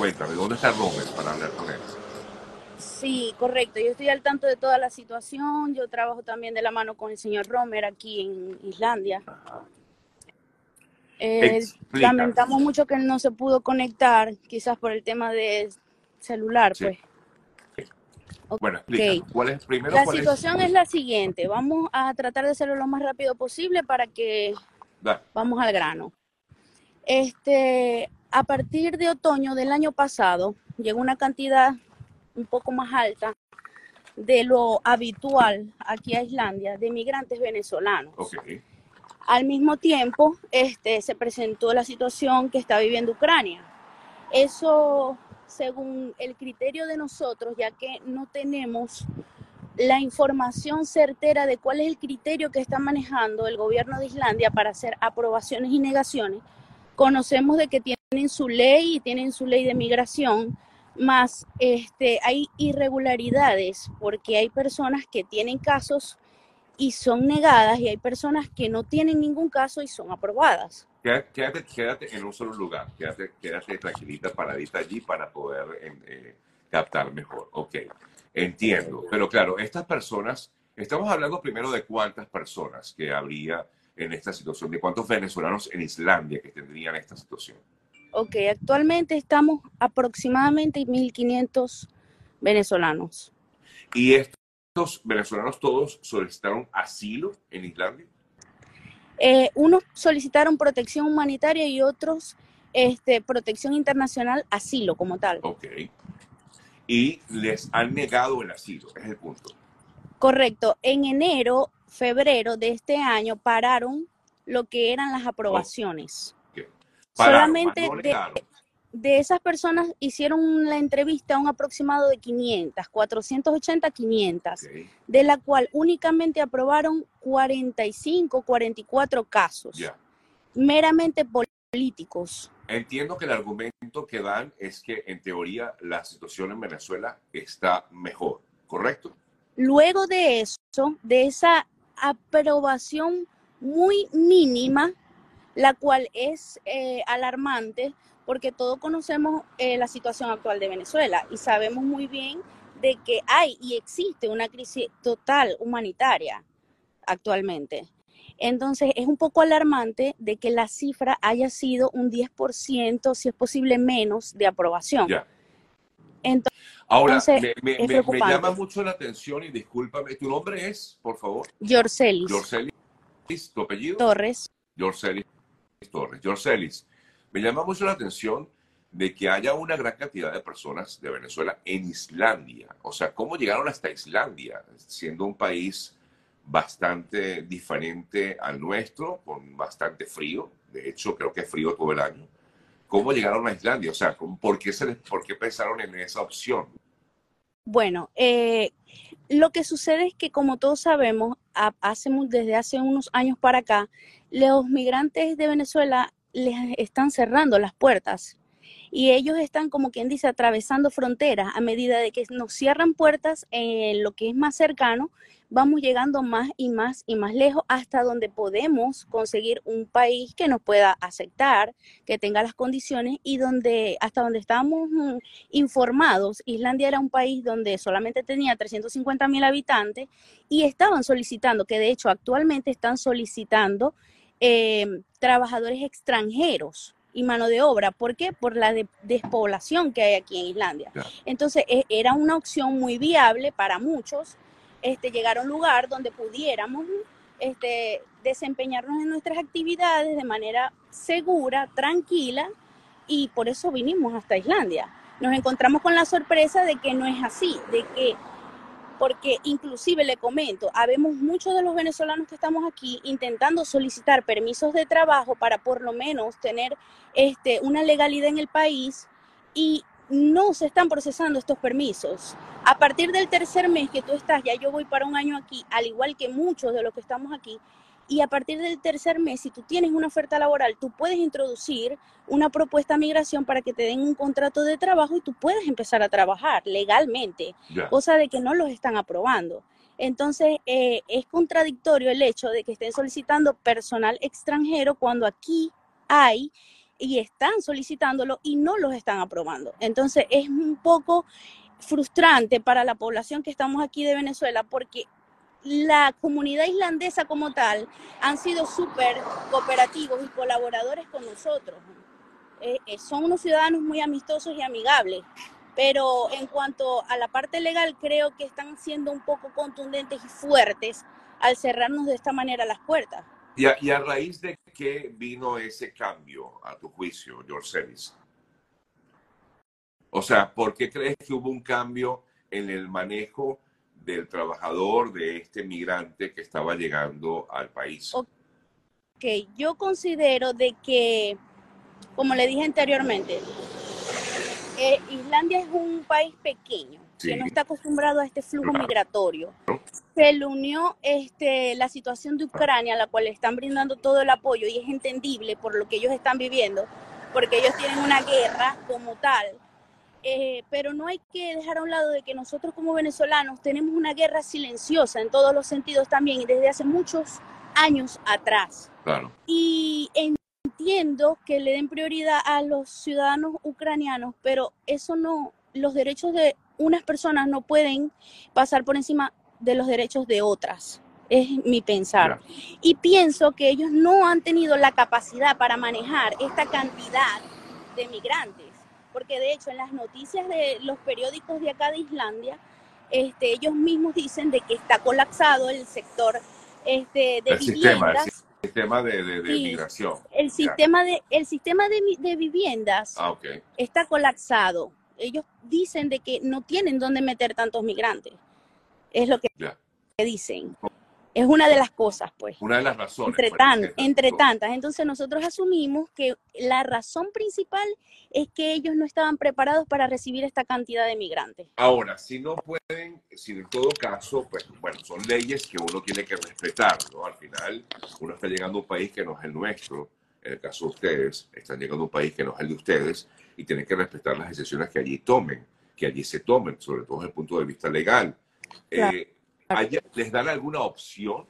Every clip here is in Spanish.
Cuéntame, ¿dónde está Romer para hablar con él? Sí, correcto. Yo estoy al tanto de toda la situación. Yo trabajo también de la mano con el señor Romer aquí en Islandia. Eh, lamentamos mucho que él no se pudo conectar, quizás por el tema de celular, pues. Bueno, explica. ¿Cuál es, primero, la situación es? la siguiente. Vamos a tratar de hacerlo lo más rápido posible para que vamos al grano. Este, a partir de otoño del año pasado, llegó una cantidad un poco más alta de lo habitual aquí a Islandia de migrantes venezolanos. Al mismo tiempo, este, se presentó la situación que está viviendo Ucrania. Eso según el criterio de nosotros, ya que no tenemos la información certera de cuál es el criterio que está manejando el gobierno de Islandia para hacer aprobaciones y negaciones. Conocemos de que tienen su ley y tienen su ley de migración, más este, hay irregularidades porque hay personas que tienen casos y son negadas y hay personas que no tienen ningún caso y son aprobadas. Quédate, quédate, en un solo lugar, quédate, quédate tranquilita, paradita allí para poder eh, captar mejor. Ok, entiendo. Pero claro, estas personas, estamos hablando primero de cuántas personas que habría en esta situación, de cuántos venezolanos en Islandia que tendrían esta situación. Ok, actualmente estamos aproximadamente 1.500 venezolanos. ¿Y estos venezolanos todos solicitaron asilo en Islandia? Eh, unos solicitaron protección humanitaria y otros este, protección internacional, asilo como tal. Ok. Y les han negado el asilo, es el punto. Correcto. En enero, febrero de este año pararon lo que eran las aprobaciones. Solamente de, de esas personas hicieron la entrevista a un aproximado de 500, 480, 500, de la cual únicamente aprobaron 45, 44 casos, meramente políticos. Entiendo que el argumento que dan es que en teoría la situación en Venezuela está mejor, ¿correcto? Luego de eso, de esa aprobación muy mínima, la cual es eh, alarmante, porque todos conocemos eh, la situación actual de Venezuela y sabemos muy bien de que hay y existe una crisis total humanitaria actualmente. Entonces es un poco alarmante de que la cifra haya sido un 10%, si es posible menos, de aprobación. Entonces, Ahora, me, llama mucho la atención y discúlpame, ¿tu nombre es, por favor? Yorcelis. Yorcelis, ¿tu apellido? Torres. Yorcelis Torres. Yorcelis, me llama mucho la atención de que haya una gran cantidad de personas de Venezuela en Islandia. O sea, ¿cómo llegaron hasta Islandia, siendo un país bastante diferente al nuestro, con bastante frío? De hecho, creo que es frío todo el año. ¿Cómo llegaron a Islandia? O sea, ¿por qué, se por qué pensaron en esa opción? Bueno, eh, lo que sucede es que, como todos sabemos, hace, desde hace unos años para acá, los migrantes de Venezuela les están cerrando las puertas y ellos están, como quien dice, atravesando fronteras a medida de que nos cierran puertas en lo que es más cercano, vamos llegando más y más y más lejos hasta donde podemos conseguir un país que nos pueda aceptar, que tenga las condiciones y donde hasta donde estábamos mm, informados, Islandia era un país donde solamente tenía 350 mil habitantes y estaban solicitando, que de hecho actualmente están solicitando eh, trabajadores extranjeros y mano de obra. ¿Por qué? Por la despoblación que hay aquí en Islandia. Entonces, e, era una opción muy viable para muchos este, llegar a un lugar donde pudiéramos este, desempeñarnos en nuestras actividades de manera segura, tranquila, y por eso vinimos hasta Islandia. Nos encontramos con la sorpresa de que no es así, de que porque inclusive le comento, habemos muchos de los venezolanos que estamos aquí intentando solicitar permisos de trabajo para por lo menos tener este, una legalidad en el país y no se están procesando estos permisos. A partir del tercer mes que tú estás, ya yo voy para un año aquí, al igual que muchos de los que estamos aquí, y a partir del tercer mes, si tú tienes una oferta laboral, tú puedes introducir una propuesta de migración para que te den un contrato de trabajo y tú puedes empezar a trabajar legalmente, cosa de que no los están aprobando. Entonces, eh, es contradictorio el hecho de que estén solicitando personal extranjero cuando aquí hay y están solicitándolo y no los están aprobando. Entonces es un poco frustrante para la población que estamos aquí de Venezuela porque la comunidad islandesa como tal han sido súper cooperativos y colaboradores con nosotros. Eh, eh, son unos ciudadanos muy amistosos y amigables, pero en cuanto a la parte legal creo que están siendo un poco contundentes y fuertes al cerrarnos de esta manera las puertas. ¿Y a, y a raíz de qué vino ese cambio, a tu juicio, George? O sea, ¿por qué crees que hubo un cambio en el manejo del trabajador, de este migrante que estaba llegando al país? Ok, yo considero de que, como le dije anteriormente, eh, Islandia es un país pequeño que no está acostumbrado a este flujo migratorio. Se le unió este, la situación de Ucrania, a la cual le están brindando todo el apoyo y es entendible por lo que ellos están viviendo, porque ellos tienen una guerra como tal eh, pero no hay que dejar a un lado de que nosotros como venezolanos tenemos una guerra silenciosa en todos los sentidos también y desde hace muchos años atrás. Claro. Y entiendo que le den prioridad a los ciudadanos ucranianos, pero eso no, los derechos de unas personas no pueden pasar por encima de los derechos de otras. Es mi pensar. Y pienso que ellos no han tenido la capacidad para manejar esta cantidad de migrantes porque de hecho en las noticias de los periódicos de acá de Islandia, este, ellos mismos dicen de que está colapsado el sector este, de el viviendas. Sistema, el sistema de, de, migración. El sistema, de, el sistema de, de viviendas ah, okay. está colapsado. Ellos dicen de que no tienen dónde meter tantos migrantes. Es lo que, que dicen. Es una de las cosas, pues. Una de las razones. Entre, tan, entre tantas. Entonces nosotros asumimos que la razón principal es que ellos no estaban preparados para recibir esta cantidad de migrantes. Ahora, si no pueden, si en todo caso, pues bueno, son leyes que uno tiene que respetar, ¿no? Al final, uno está llegando a un país que no es el nuestro. En el caso de ustedes, están llegando a un país que no es el de ustedes y tienen que respetar las decisiones que allí tomen, que allí se tomen, sobre todo desde el punto de vista legal. Claro. Eh, ¿Les dan alguna opción?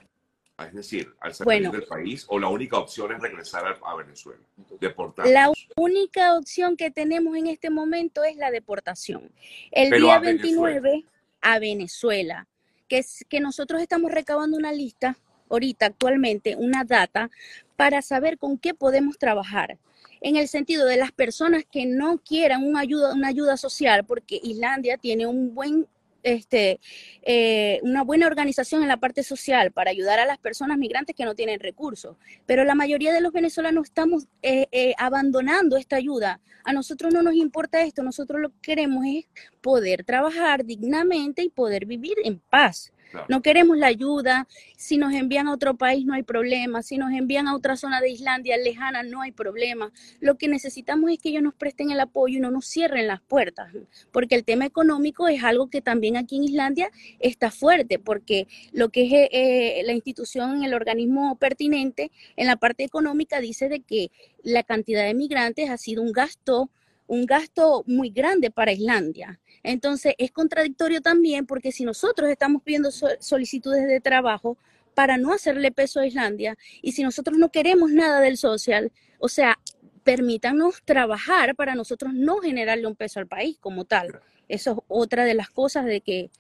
Es decir, al salir del país, o la única opción es regresar a, Venezuela, deportarlos. La única opción que tenemos en este momento es la deportación. El día 29 a Venezuela, que, es, que nosotros estamos recabando una lista ahorita actualmente, una data, para saber con qué podemos trabajar en el sentido de las personas que no quieran una ayuda, una ayuda social, porque Islandia tiene un buen este, eh, una buena organización en la parte social para ayudar a las personas migrantes que no tienen recursos. Pero la mayoría de los venezolanos estamos eh, eh, abandonando esta ayuda. A nosotros no nos importa esto, nosotros lo que queremos es poder trabajar dignamente y poder vivir en paz. No queremos la ayuda. Si nos envían a otro país no hay problema. Si nos envían a otra zona de Islandia lejana no hay problema. Lo que necesitamos es que ellos nos presten el apoyo y no nos cierren las puertas. Porque el tema económico es algo que también aquí en Islandia está fuerte. Porque lo que es eh, eh, la institución, el organismo pertinente en la parte económica dice de que la cantidad de migrantes ha sido un gasto un gasto muy grande para Islandia. Entonces, es contradictorio también porque si nosotros estamos pidiendo solicitudes de trabajo para no hacerle peso a Islandia y si nosotros no queremos nada del social, o sea, permítanos trabajar para nosotros no generarle un peso al país como tal. Eso es otra de las cosas de que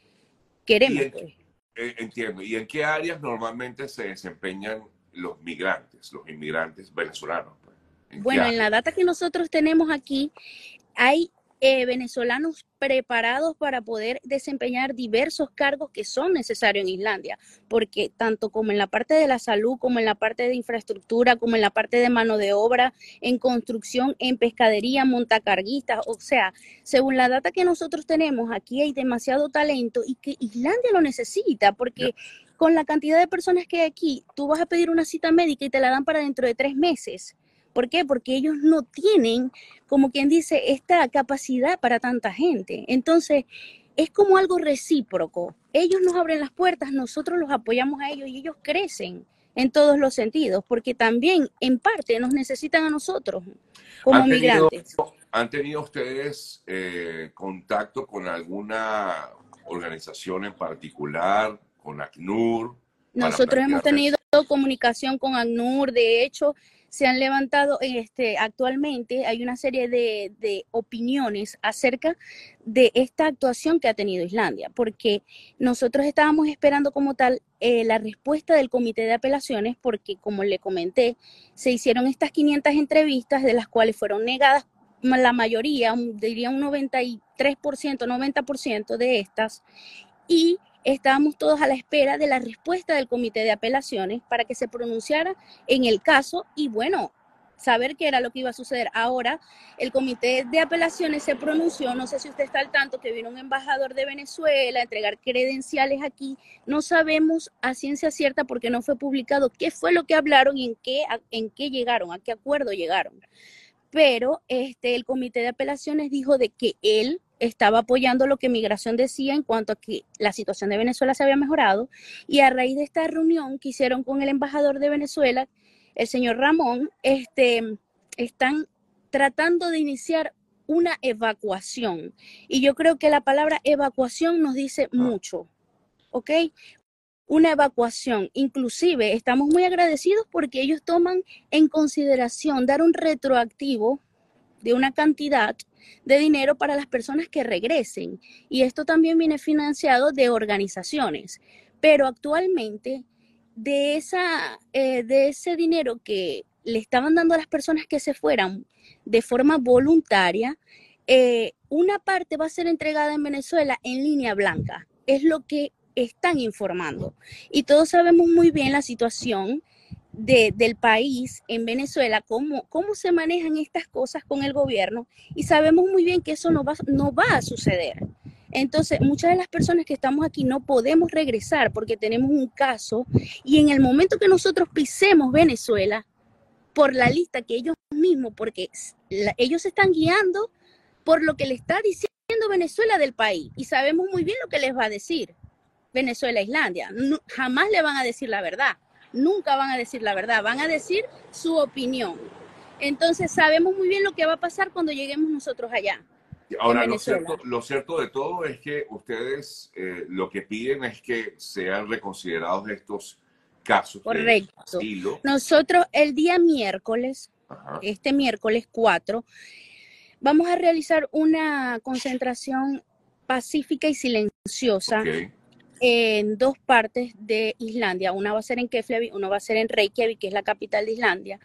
queremos. Pues. Eh, entiendo. ¿Y en qué áreas normalmente se desempeñan los migrantes, los inmigrantes venezolanos? Bueno, en la data que nosotros tenemos aquí, hay eh, venezolanos preparados para poder desempeñar diversos cargos que son necesarios en Islandia, porque tanto como en la parte de la salud, como en la parte de infraestructura, como en la parte de mano de obra, en construcción, en pescadería, montacarguistas, o sea, según la data que nosotros tenemos, aquí hay demasiado talento y que Islandia lo necesita, porque... Con la cantidad de personas que hay aquí, tú vas a pedir una cita médica y te la dan para dentro de tres meses. ¿Por qué? Porque ellos no tienen, como quien dice, esta capacidad para tanta gente. Entonces, es como algo recíproco. Ellos nos abren las puertas, nosotros los apoyamos a ellos y ellos crecen en todos los sentidos, porque también en parte nos necesitan a nosotros como migrantes. ¿Han tenido ustedes eh, contacto con alguna organización en particular, con ACNUR? Nosotros hemos tenido comunicación con ACNUR, de hecho, se han levantado este, actualmente, hay una serie de, opiniones acerca de esta actuación que ha tenido Islandia, porque nosotros estábamos esperando como tal eh, la respuesta del comité de apelaciones, porque como le comenté, se hicieron estas 500 entrevistas, de las cuales fueron negadas la mayoría, diría un 93%, 90% de estas, y estábamos todos a la espera de la respuesta del comité de apelaciones para que se pronunciara en el caso y bueno, saber qué era lo que iba a suceder. Ahora, el comité de apelaciones se pronunció, no sé si usted está al tanto, que vino un embajador de Venezuela a entregar credenciales aquí. No sabemos a ciencia cierta porque no fue publicado qué fue lo que hablaron y en qué, en qué llegaron, a qué acuerdo llegaron. Pero este, el comité de apelaciones dijo de que él estaba apoyando lo que Migración decía en cuanto a que la situación de Venezuela se había mejorado y a raíz de esta reunión que hicieron con el embajador de Venezuela, el señor Ramón, este, están tratando de iniciar una evacuación. Y yo creo que la palabra evacuación nos dice ah. mucho, ¿ok? Una evacuación. Inclusive estamos muy agradecidos porque ellos toman en consideración dar un retroactivo de una cantidad de dinero para las personas que regresen. Y esto también viene financiado de organizaciones. Pero actualmente, de, esa, eh, de ese dinero que le estaban dando a las personas que se fueran de forma voluntaria, eh, una parte va a ser entregada en Venezuela en línea blanca. Es lo que están informando. Y todos sabemos muy bien la situación del país en Venezuela, cómo, cómo se manejan estas cosas con el gobierno y sabemos muy bien que eso no va, no va a suceder. Entonces, muchas de las personas que estamos aquí no podemos regresar porque tenemos un caso y en el momento que nosotros pisemos Venezuela, por la lista que ellos mismos, porque ellos se están guiando por lo que le está diciendo Venezuela del país y sabemos muy bien lo que les va a decir Venezuela Islandia. jamás le van a decir la verdad nunca van a decir la verdad, van a decir su opinión. Entonces sabemos muy bien lo que va a pasar cuando lleguemos nosotros allá. Ahora, lo cierto, lo cierto, de todo es que ustedes eh, lo que piden es que sean reconsiderados estos casos. Correcto. Nosotros el día miércoles, este miércoles 4, vamos a realizar una concentración pacífica y silenciosa en dos partes de Islandia. Una va a ser en Keflavik, una va a ser en Reykjavik, que es la capital de Islandia,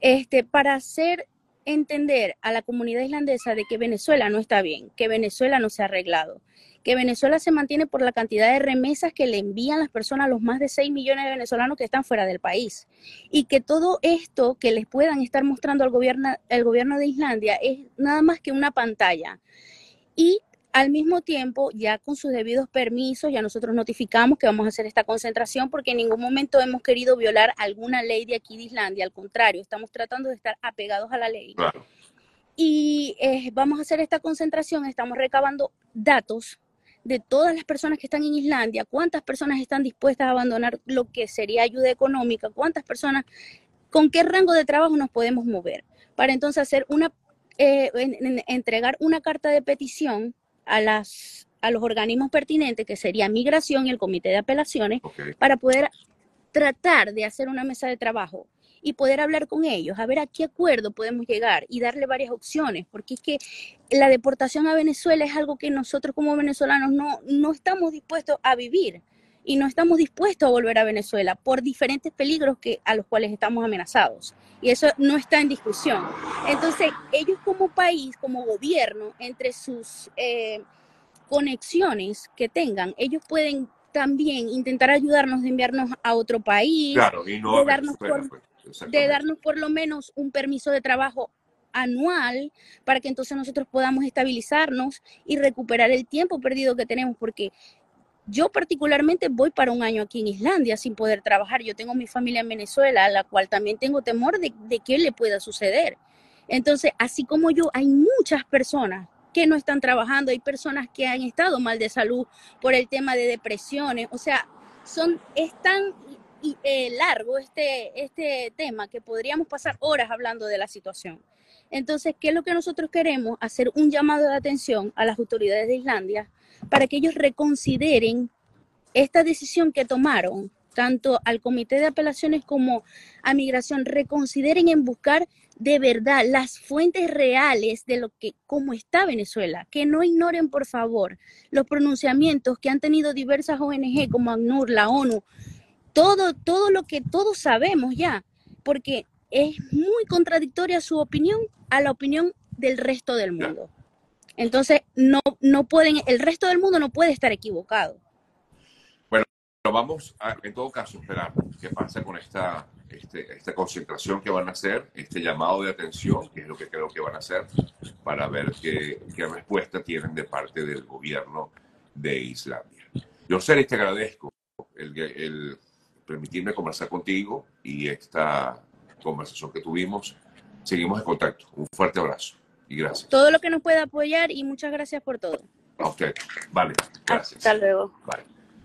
este, para hacer entender a la comunidad islandesa de que Venezuela no está bien, que Venezuela no se ha arreglado, que Venezuela se mantiene por la cantidad de remesas que le envían las personas, los más de 6 millones de venezolanos que están fuera del país, y que todo esto que les puedan estar mostrando al gobierno, el gobierno de Islandia es nada más que una pantalla. Y al mismo tiempo, ya con sus debidos permisos, ya nosotros notificamos que vamos a hacer esta concentración porque en ningún momento hemos querido violar alguna ley de aquí de Islandia, al contrario, estamos tratando de estar apegados a la ley. Y eh, vamos a hacer esta concentración, estamos recabando datos de todas las personas que están en Islandia, cuántas personas están dispuestas a abandonar lo que sería ayuda económica, cuántas personas, con qué rango de trabajo nos podemos mover, para entonces hacer una, eh, entregar una carta de petición a, las, a los organismos pertinentes, que sería Migración y el Comité de Apelaciones, para poder tratar de hacer una mesa de trabajo y poder hablar con ellos, a ver a qué acuerdo podemos llegar y darle varias opciones, porque es que la deportación a Venezuela es algo que nosotros como venezolanos no, no estamos dispuestos a vivir y no estamos dispuestos a volver a Venezuela por diferentes peligros que, a los cuales estamos amenazados. Y eso no está en discusión. Entonces, ellos como país, como gobierno, entre sus eh, conexiones que tengan, ellos pueden también intentar ayudarnos de enviarnos a otro país, de, darnos por, pues, de darnos por lo menos un permiso de trabajo anual para que entonces nosotros podamos estabilizarnos y recuperar el tiempo perdido que tenemos, porque yo particularmente voy para un año aquí en Islandia sin poder trabajar. Yo tengo mi familia en Venezuela, a la cual también tengo temor de, de qué le pueda suceder. Entonces, así como yo, hay muchas personas que no están trabajando, hay personas que han estado mal de salud por el tema de depresiones, o sea, son, es tan eh, largo este, este tema que podríamos pasar horas hablando de la situación. Entonces, ¿qué es lo que nosotros queremos? Hacer un llamado de atención a las autoridades de Islandia para que ellos reconsideren esta decisión que tomaron tanto al Comité de Apelaciones como a Migración reconsideren en buscar de verdad las fuentes reales de lo que cómo está Venezuela, que no ignoren por favor los pronunciamientos que han tenido diversas ONG como ACNUR, la ONU, todo todo lo que todos sabemos ya, porque es muy contradictoria su opinión a la opinión del resto del mundo. Entonces, no no pueden el resto del mundo no puede estar equivocado. Bueno, vamos a, en todo caso esperar qué pasa con esta este, esta concentración que van a hacer, este llamado de atención, que es lo que creo que van a hacer, para ver qué, qué respuesta tienen de parte del gobierno de Islandia. Yo, Ceres, te agradezco el, el permitirme conversar contigo y esta conversación que tuvimos. Seguimos en contacto. Un fuerte abrazo y gracias. Todo lo que nos pueda apoyar y muchas gracias por todo. A usted. Vale. Gracias. Hasta luego.